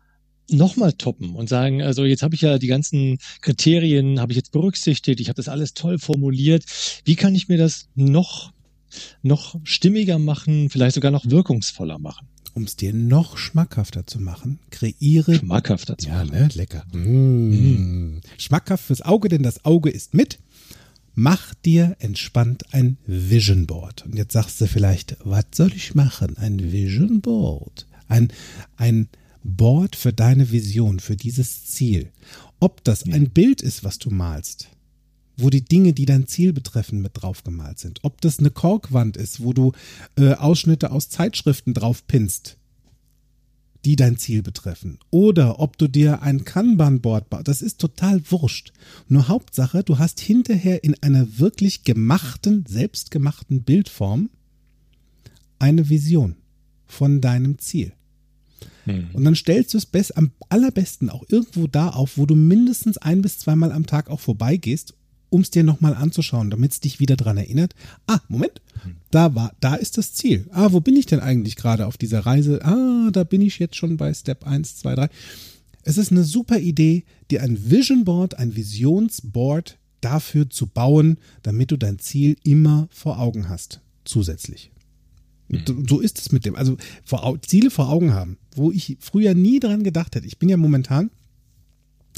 nochmal toppen und sagen, also jetzt habe ich ja die ganzen Kriterien, habe ich jetzt berücksichtigt, ich habe das alles toll formuliert. Wie kann ich mir das noch, noch stimmiger machen, vielleicht sogar noch wirkungsvoller machen? Um es dir noch schmackhafter zu machen, kreiere Schmackhafter zu Ja, machen. ne? Lecker. Mm. Schmackhaft fürs Auge, denn das Auge ist mit. Mach dir entspannt ein Vision Board. Und jetzt sagst du vielleicht, was soll ich machen? Ein Vision Board. Ein, ein Board für deine Vision, für dieses Ziel. Ob das ein Bild ist, was du malst, wo die Dinge, die dein Ziel betreffen, mit drauf gemalt sind. Ob das eine Korkwand ist, wo du äh, Ausschnitte aus Zeitschriften drauf pinst, die dein Ziel betreffen. Oder ob du dir ein Kanban-Board baust. Das ist total wurscht. Nur Hauptsache, du hast hinterher in einer wirklich gemachten, selbstgemachten Bildform eine Vision von deinem Ziel. Hm. Und dann stellst du es best, am allerbesten auch irgendwo da auf, wo du mindestens ein bis zweimal am Tag auch vorbeigehst, um es dir nochmal anzuschauen, damit es dich wieder dran erinnert. Ah, Moment, da war, da ist das Ziel. Ah, wo bin ich denn eigentlich gerade auf dieser Reise? Ah, da bin ich jetzt schon bei Step 1, 2, 3. Es ist eine super Idee, dir ein Vision Board, ein Visionsboard dafür zu bauen, damit du dein Ziel immer vor Augen hast. Zusätzlich. Und So ist es mit dem. Also vor, Ziele vor Augen haben, wo ich früher nie dran gedacht hätte. Ich bin ja momentan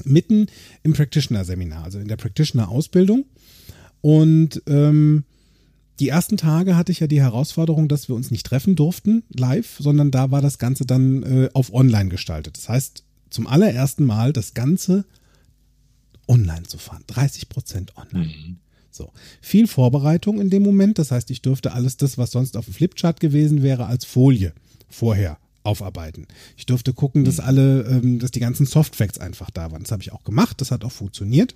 mitten im Practitioner-Seminar, also in der Practitioner-Ausbildung. Und ähm, die ersten Tage hatte ich ja die Herausforderung, dass wir uns nicht treffen durften live, sondern da war das Ganze dann äh, auf online gestaltet. Das heißt, zum allerersten Mal das Ganze online zu fahren. 30 Prozent online. Mhm. So. Viel Vorbereitung in dem Moment. Das heißt, ich dürfte alles das, was sonst auf dem Flipchart gewesen wäre, als Folie vorher aufarbeiten. Ich durfte gucken, dass alle, ähm, dass die ganzen Softfacts einfach da waren. Das habe ich auch gemacht. Das hat auch funktioniert.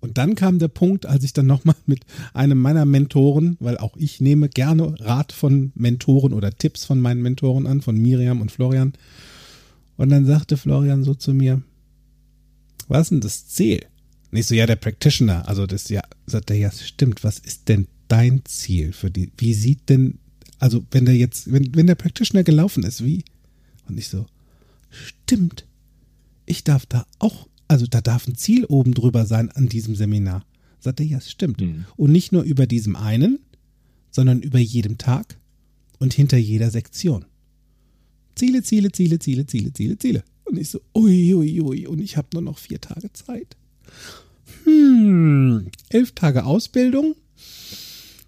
Und dann kam der Punkt, als ich dann nochmal mit einem meiner Mentoren, weil auch ich nehme gerne Rat von Mentoren oder Tipps von meinen Mentoren an, von Miriam und Florian. Und dann sagte Florian so zu mir, was ist denn das Ziel? Nicht so, ja, der Practitioner. Also das, ja, sagt er, ja, stimmt. Was ist denn dein Ziel für die, wie sieht denn, also wenn der jetzt, wenn, wenn der Practitioner gelaufen ist, wie? Und ich so, stimmt. Ich darf da auch, also da darf ein Ziel oben drüber sein an diesem Seminar. Sagt er, ja, stimmt. Mhm. Und nicht nur über diesem einen, sondern über jedem Tag und hinter jeder Sektion. Ziele, Ziele, Ziele, Ziele, Ziele, Ziele, Ziele. Und ich so, ui, ui, ui, und ich habe nur noch vier Tage Zeit. Hm, elf Tage Ausbildung,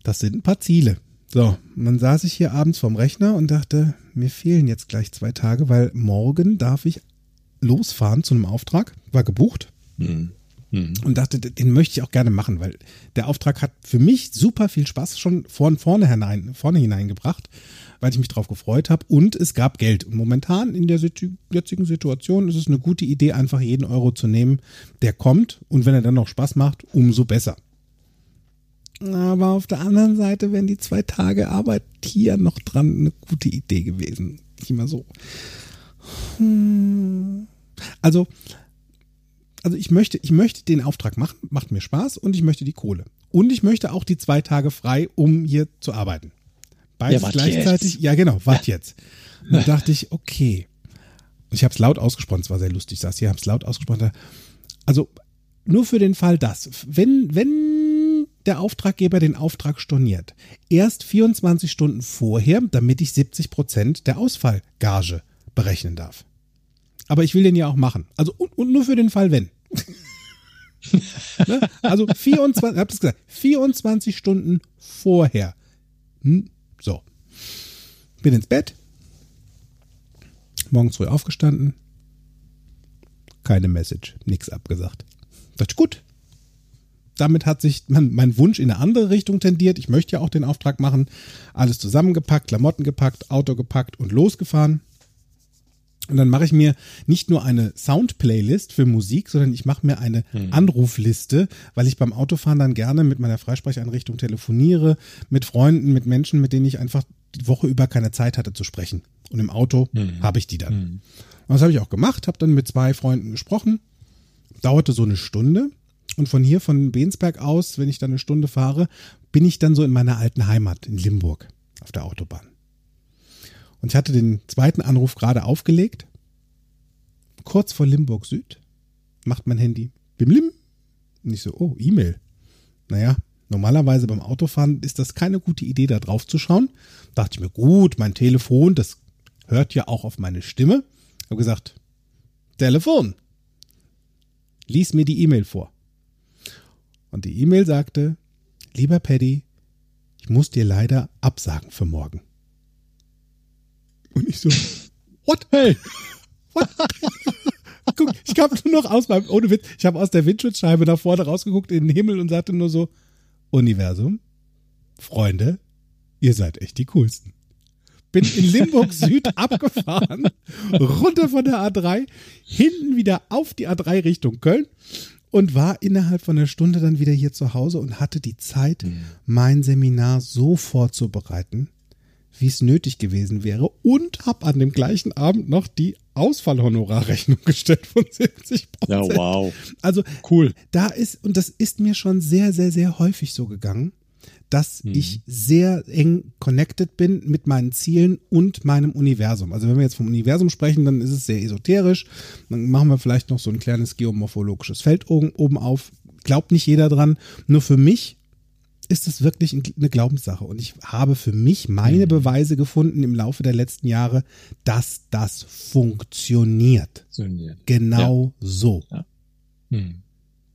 das sind ein paar Ziele. So, dann saß ich hier abends vorm Rechner und dachte, mir fehlen jetzt gleich zwei Tage, weil morgen darf ich losfahren zu einem Auftrag, war gebucht. Mhm. Mhm. Und dachte, den möchte ich auch gerne machen, weil der Auftrag hat für mich super viel Spaß schon von vorne, hinein, vorne hineingebracht, weil ich mich drauf gefreut habe und es gab Geld. Und momentan in der jetzigen Situation ist es eine gute Idee, einfach jeden Euro zu nehmen, der kommt und wenn er dann noch Spaß macht, umso besser. Aber auf der anderen Seite wären die zwei Tage Arbeit hier noch dran eine gute Idee gewesen. Nicht immer so. Hm. Also, also ich möchte, ich möchte den Auftrag machen, macht mir Spaß und ich möchte die Kohle. Und ich möchte auch die zwei Tage frei, um hier zu arbeiten. Beides Ja, gleichzeitig. jetzt. Ja, genau, wart jetzt. Und dann dachte ich, okay. Und ich habe es laut ausgesprochen, es war sehr lustig, ich saß hier, habe es laut ausgesprochen. Also nur für den Fall, dass, wenn, wenn der Auftraggeber den Auftrag storniert, erst 24 Stunden vorher, damit ich 70 Prozent der Ausfallgage berechnen darf. Aber ich will den ja auch machen. Also und, und nur für den Fall, wenn. ne? Also 24, ich hab das gesagt, 24 Stunden vorher. Hm, so. Bin ins Bett. Morgens früh aufgestanden. Keine Message, nix abgesagt. Das ist gut. Damit hat sich mein, mein Wunsch in eine andere Richtung tendiert. Ich möchte ja auch den Auftrag machen. Alles zusammengepackt, Klamotten gepackt, Auto gepackt und losgefahren. Und dann mache ich mir nicht nur eine Sound-Playlist für Musik, sondern ich mache mir eine Anrufliste, weil ich beim Autofahren dann gerne mit meiner Freisprecheinrichtung telefoniere, mit Freunden, mit Menschen, mit denen ich einfach die Woche über keine Zeit hatte zu sprechen. Und im Auto habe ich die dann. Und das habe ich auch gemacht, habe dann mit zwei Freunden gesprochen. Dauerte so eine Stunde. Und von hier, von Bensberg aus, wenn ich dann eine Stunde fahre, bin ich dann so in meiner alten Heimat in Limburg auf der Autobahn. Und ich hatte den zweiten Anruf gerade aufgelegt. Kurz vor Limburg Süd macht mein Handy bimlim. Und ich so, oh, E-Mail. Naja, normalerweise beim Autofahren ist das keine gute Idee, da drauf zu schauen. Dachte ich mir, gut, mein Telefon, das hört ja auch auf meine Stimme. Habe gesagt, Telefon. Lies mir die E-Mail vor. Und die E-Mail sagte, lieber Paddy, ich muss dir leider absagen für morgen. Und ich so, what? Hey, what? Guck, ich habe nur noch aus meinem, ohne Witz, ich habe aus der Windschutzscheibe nach vorne rausgeguckt in den Himmel und sagte nur so, Universum, Freunde, ihr seid echt die coolsten. Bin in Limburg Süd abgefahren, runter von der A3, hinten wieder auf die A3 Richtung Köln und war innerhalb von einer Stunde dann wieder hier zu Hause und hatte die Zeit, mein Seminar so vorzubereiten, wie es nötig gewesen wäre und habe an dem gleichen Abend noch die Ausfallhonorarrechnung gestellt von 70 Ja, wow. Also Cool. da ist, und das ist mir schon sehr, sehr, sehr häufig so gegangen, dass ich sehr eng connected bin mit meinen Zielen und meinem Universum. Also wenn wir jetzt vom Universum sprechen, dann ist es sehr esoterisch. Dann machen wir vielleicht noch so ein kleines geomorphologisches Feld oben, oben auf. Glaubt nicht jeder dran. Nur für mich ist es wirklich ein- eine Glaubenssache. Und ich habe für mich meine Beweise gefunden im Laufe der letzten Jahre, dass das funktioniert. Funktioniert. Genau so. Hm.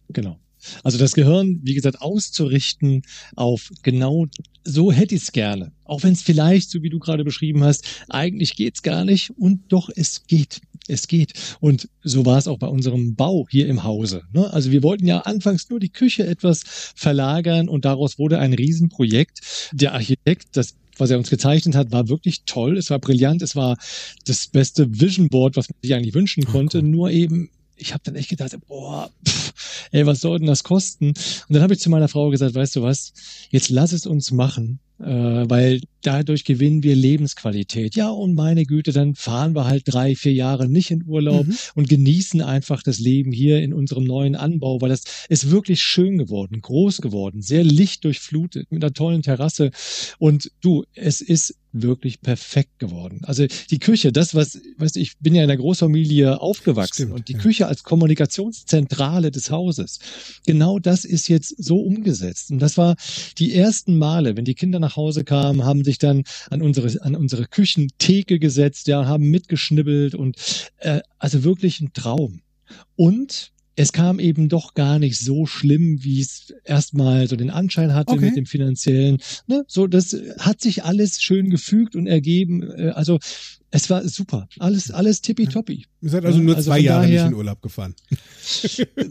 Genau. Also das Gehirn, wie gesagt, auszurichten auf genau so hätte ich es gerne. Auch wenn es vielleicht, so wie du gerade beschrieben hast, eigentlich geht's gar nicht und doch es geht. Es geht. Und so war es auch bei unserem Bau hier im Hause. Ne? Also wir wollten ja anfangs nur die Küche etwas verlagern und daraus wurde ein Riesenprojekt. Der Architekt, das was er uns gezeichnet hat, war wirklich toll. Es war brillant. Es war das beste Vision Board, was man sich eigentlich wünschen konnte. Nur eben, ich habe dann echt gedacht, boah, pff, ey, was soll denn das kosten? Und dann habe ich zu meiner Frau gesagt, weißt du was, jetzt lass es uns machen, äh, weil dadurch gewinnen wir Lebensqualität. Ja, und meine Güte, dann fahren wir halt drei, vier Jahre nicht in Urlaub Mhm. und genießen einfach das Leben hier in unserem neuen Anbau, weil das ist wirklich schön geworden, groß geworden, sehr lichtdurchflutet, mit einer tollen Terrasse. Und du, es ist wirklich perfekt geworden. Also die Küche, das, was, weißt du, ich bin ja in einer Großfamilie aufgewachsen Stimmt, und die ja. Küche als Kommunikationszentrale des Hauses, genau das ist jetzt so umgesetzt. Und das war die ersten Male, wenn die Kinder nach Hause kamen, haben sich dann an unsere, an unsere Küchentheke gesetzt, ja, haben mitgeschnibbelt und äh, also wirklich ein Traum. Und es kam eben doch gar nicht so schlimm, wie es erstmal so den Anschein hatte Okay. mit dem finanziellen. Ne? So, das hat sich alles schön gefügt und ergeben. Äh, Also es war super, alles, alles tippitoppi. Ihr seid also Ja, nur also zwei Jahre daher- nicht in Urlaub gefahren.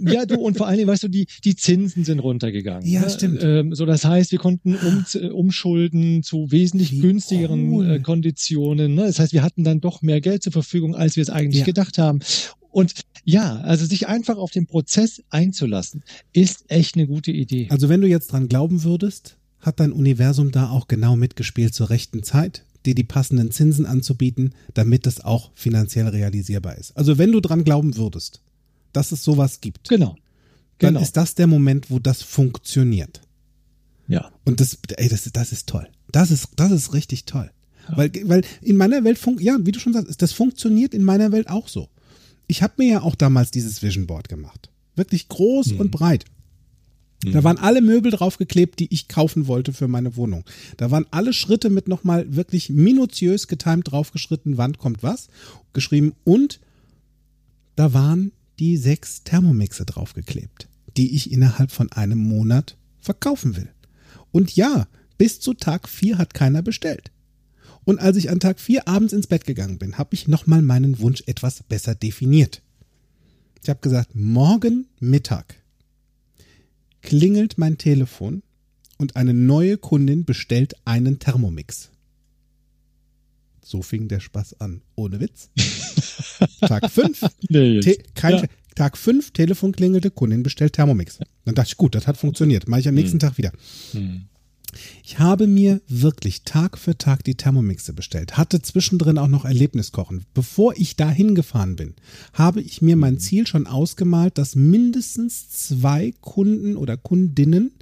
Ja, du und vor allen Dingen, weißt du, die die Zinsen sind runtergegangen. Ja, ne? stimmt. Ähm, so, das heißt, wir konnten um, umschulden zu wesentlich Wie günstigeren cool. äh, Konditionen. Ne? Das heißt, wir hatten dann doch mehr Geld zur Verfügung, als wir es eigentlich Ja. gedacht haben. Und ja, also sich einfach auf den Prozess einzulassen, ist echt eine gute Idee. Also wenn du jetzt dran glauben würdest, hat dein Universum da auch genau mitgespielt zur rechten Zeit, dir die passenden Zinsen anzubieten, damit das auch finanziell realisierbar ist. Also wenn du dran glauben würdest, dass es sowas gibt, Genau. dann Genau. ist das der Moment, wo das funktioniert. ja. Und das, ey, das, das ist toll. Das ist, das ist richtig toll. Weil, weil in meiner Welt, fun ja, wie du schon sagst, das funktioniert in meiner Welt auch so. Ich habe mir ja auch damals dieses Vision Board gemacht. Wirklich groß und breit. Da waren alle Möbel draufgeklebt, die ich kaufen wollte für meine Wohnung. Da waren alle Schritte mit nochmal wirklich minutiös getimt draufgeschritten, wann kommt was, geschrieben und da waren die sechs Thermomixe draufgeklebt, die ich innerhalb von einem Monat verkaufen will. Und ja, bis zu Tag vier hat keiner bestellt. Und als ich an Tag vier abends ins Bett gegangen bin, habe ich nochmal meinen Wunsch etwas besser definiert. Ich habe gesagt, morgen Mittag klingelt mein Telefon und eine neue Kundin bestellt einen Thermomix. So fing der Spaß an. Ohne Witz. Tag fünf, Nee, Te kein Ja. Tag fünf, Telefon klingelte, Kundin bestellt Thermomix. Dann dachte ich, gut, das hat funktioniert. Mache ich am nächsten Tag wieder. Hm. Ich habe mir wirklich Tag für Tag die Thermomixe bestellt, hatte zwischendrin auch noch Erlebniskochen. Bevor ich dahin gefahren bin, habe ich mir mein Ziel schon ausgemalt, dass mindestens zwei Kunden oder Kundinnen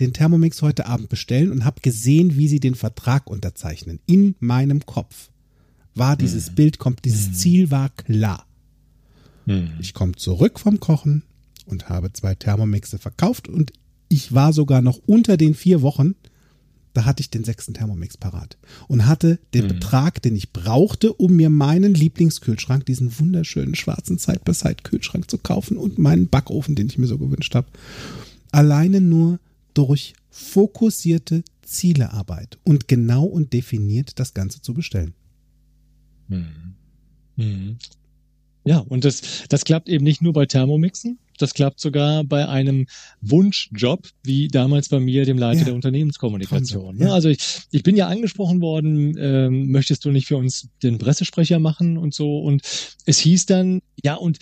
den Thermomix heute Abend bestellen und habe gesehen, wie sie den Vertrag unterzeichnen. In meinem Kopf war dieses Bild, kommt, dieses Ziel war klar. Ich komme zurück vom Kochen und habe zwei Thermomixe verkauft und ich war sogar noch unter den vier Wochen, da hatte ich den sechsten Thermomix parat und hatte den Betrag, den ich brauchte, um mir meinen Lieblingskühlschrank, diesen wunderschönen schwarzen Side-by-Side-Kühlschrank zu kaufen und meinen Backofen, den ich mir so gewünscht habe. Alleine nur durch fokussierte Zielearbeit und genau und definiert das Ganze zu bestellen. Mhm. Ja, und das, das klappt eben nicht nur bei Thermomixen, das klappt sogar bei einem Wunschjob, wie damals bei mir, dem Leiter Ja. der Unternehmenskommunikation. Ne? ja. Also ich, ich bin ja angesprochen worden, ähm, möchtest du nicht für uns den Pressesprecher machen und so. Und es hieß dann, ja, und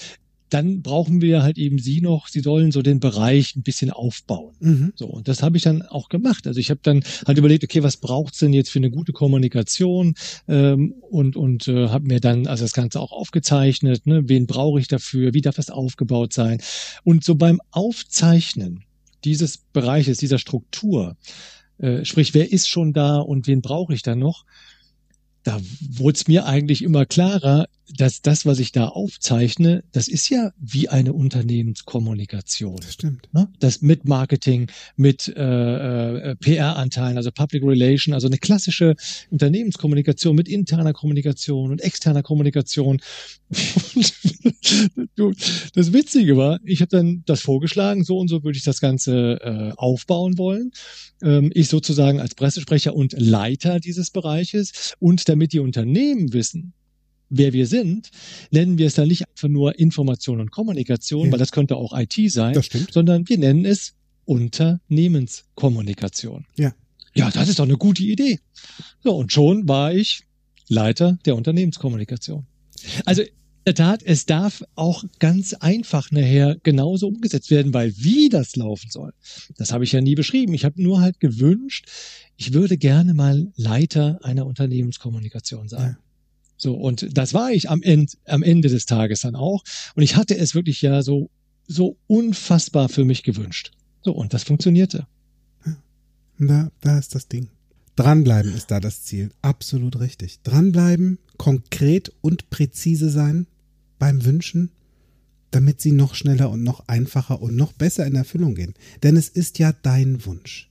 dann brauchen wir halt eben Sie noch, Sie sollen so den Bereich ein bisschen aufbauen. Mhm. So, und das habe ich dann auch gemacht. Also ich habe dann halt überlegt, okay, was braucht's denn jetzt für eine gute Kommunikation? Ähm, und und äh, habe mir dann also das Ganze auch aufgezeichnet, ne? wen brauche ich dafür, wie darf das aufgebaut sein? Und so beim Aufzeichnen dieses Bereiches, dieser Struktur, äh, sprich, wer ist schon da und wen brauche ich da noch? Da wurde es mir eigentlich immer klarer, dass das, was ich da aufzeichne, das ist ja wie eine Unternehmenskommunikation. Das stimmt. Ne? Das mit Marketing, mit äh, äh, PR-Anteilen, also Public Relation, also eine klassische Unternehmenskommunikation mit interner Kommunikation und externer Kommunikation. das Witzige war, ich habe dann das vorgeschlagen, so und so würde ich das Ganze äh, aufbauen wollen. Ähm, ich sozusagen als Pressesprecher und Leiter dieses Bereiches und damit die Unternehmen wissen, wer wir sind, nennen wir es dann nicht einfach nur Information und Kommunikation, Ja. weil das könnte auch IT sein, Das sondern wir nennen es Unternehmenskommunikation. Ja. Ja, das ist doch eine gute Idee. So, und schon war ich Leiter der Unternehmenskommunikation. Also in der Tat, es darf auch ganz einfach nachher genauso umgesetzt werden, weil wie das laufen soll, das habe ich ja nie beschrieben. Ich habe nur halt gewünscht, ich würde gerne mal Leiter einer Unternehmenskommunikation sein. Ja. So, und das war ich am Ende, am Ende des Tages dann auch. Und ich hatte es wirklich ja so, so unfassbar für mich gewünscht. So, und das funktionierte. Da, da ist das Ding. Dranbleiben ist da das Ziel. Absolut richtig. Dranbleiben, konkret und präzise sein beim Wünschen, damit sie noch schneller und noch einfacher und noch besser in Erfüllung gehen. Denn es ist ja dein Wunsch.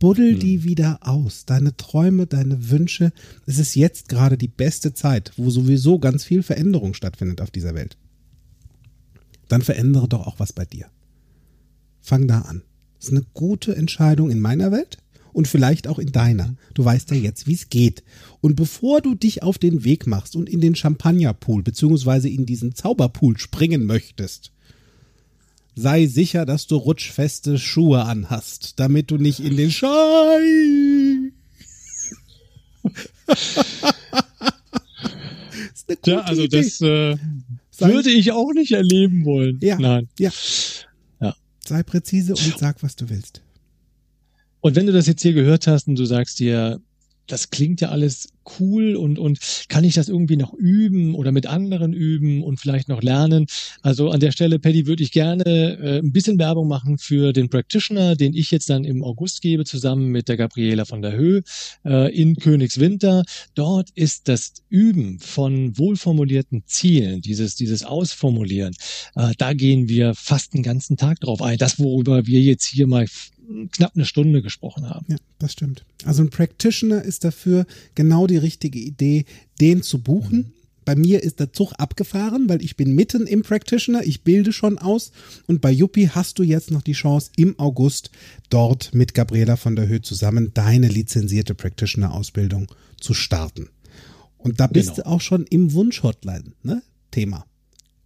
Buddel die wieder aus. Deine Träume, deine Wünsche. Es ist jetzt gerade die beste Zeit, wo sowieso ganz viel Veränderung stattfindet auf dieser Welt. dann verändere doch auch was bei dir. Fang da an. Das ist eine gute Entscheidung in meiner Welt und vielleicht auch in deiner. Du weißt ja jetzt, wie es geht. Und bevor du dich auf den Weg machst und in den Champagnerpool beziehungsweise in diesen Zauberpool springen möchtest, sei sicher, dass du rutschfeste Schuhe anhast, damit du nicht in den Schei. ja, also Idee. das äh, würde ich auch nicht erleben wollen. Ja, Nein. Ja. ja. Sei präzise und sag, was du willst. Und wenn du das jetzt hier gehört hast und du sagst dir, das klingt ja alles cool und, und kann ich das irgendwie noch üben oder mit anderen üben und vielleicht noch lernen? Also an der Stelle, Paddy, würde ich gerne äh, ein bisschen Werbung machen für den Practitioner, den ich jetzt dann im August gebe, zusammen mit der Gabriela von der Höhe äh, in Königswinter. Dort ist das Üben von wohlformulierten Zielen, dieses, dieses Ausformulieren, äh, da gehen wir fast den ganzen Tag drauf ein. Das, worüber wir jetzt hier mal knapp eine Stunde gesprochen haben. Ja, das stimmt. Also ein Practitioner ist dafür genau die richtige Idee, den zu buchen. Mhm. Bei mir ist der Zug abgefahren, weil ich bin mitten im Practitioner, ich bilde schon aus und bei Yuppie hast du jetzt noch die Chance im August dort mit Gabriela von der Höhe zusammen deine lizenzierte Practitioner-Ausbildung zu starten. Und da bist genau. du auch schon im Wunsch-Hotline, ne? Thema.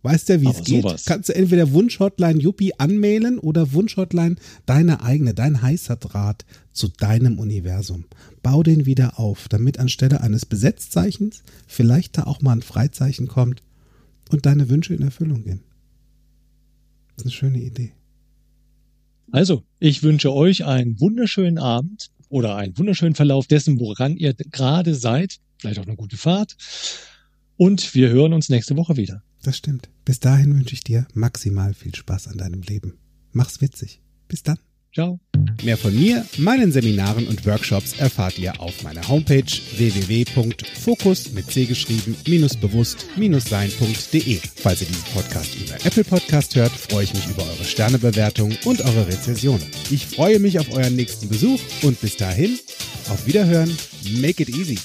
Weißt ja, wie es geht. Sowas. Kannst du entweder Wunschhotline Yuppie anmailen oder Wunschhotline deine eigene, dein heißer Draht zu deinem Universum. Bau den wieder auf, damit anstelle eines Besetzzeichens vielleicht da auch mal ein Freizeichen kommt und deine Wünsche in Erfüllung gehen. Das ist eine schöne Idee. Also, ich wünsche euch einen wunderschönen Abend oder einen wunderschönen Verlauf dessen, woran ihr gerade seid. Vielleicht auch eine gute Fahrt. Und wir hören uns nächste Woche wieder. Das stimmt. Bis dahin wünsche ich dir maximal viel Spaß an deinem Leben. Mach's witzig. Bis dann. Ciao. Mehr von mir, meinen Seminaren und Workshops erfahrt ihr auf meiner Homepage www.fokus mit C geschrieben bewusst sein.de. Falls ihr diesen Podcast über Apple Podcast hört, freue ich mich über eure Sternebewertung und eure Rezession. Ich freue mich auf euren nächsten Besuch und bis dahin auf Wiederhören. Make it easy.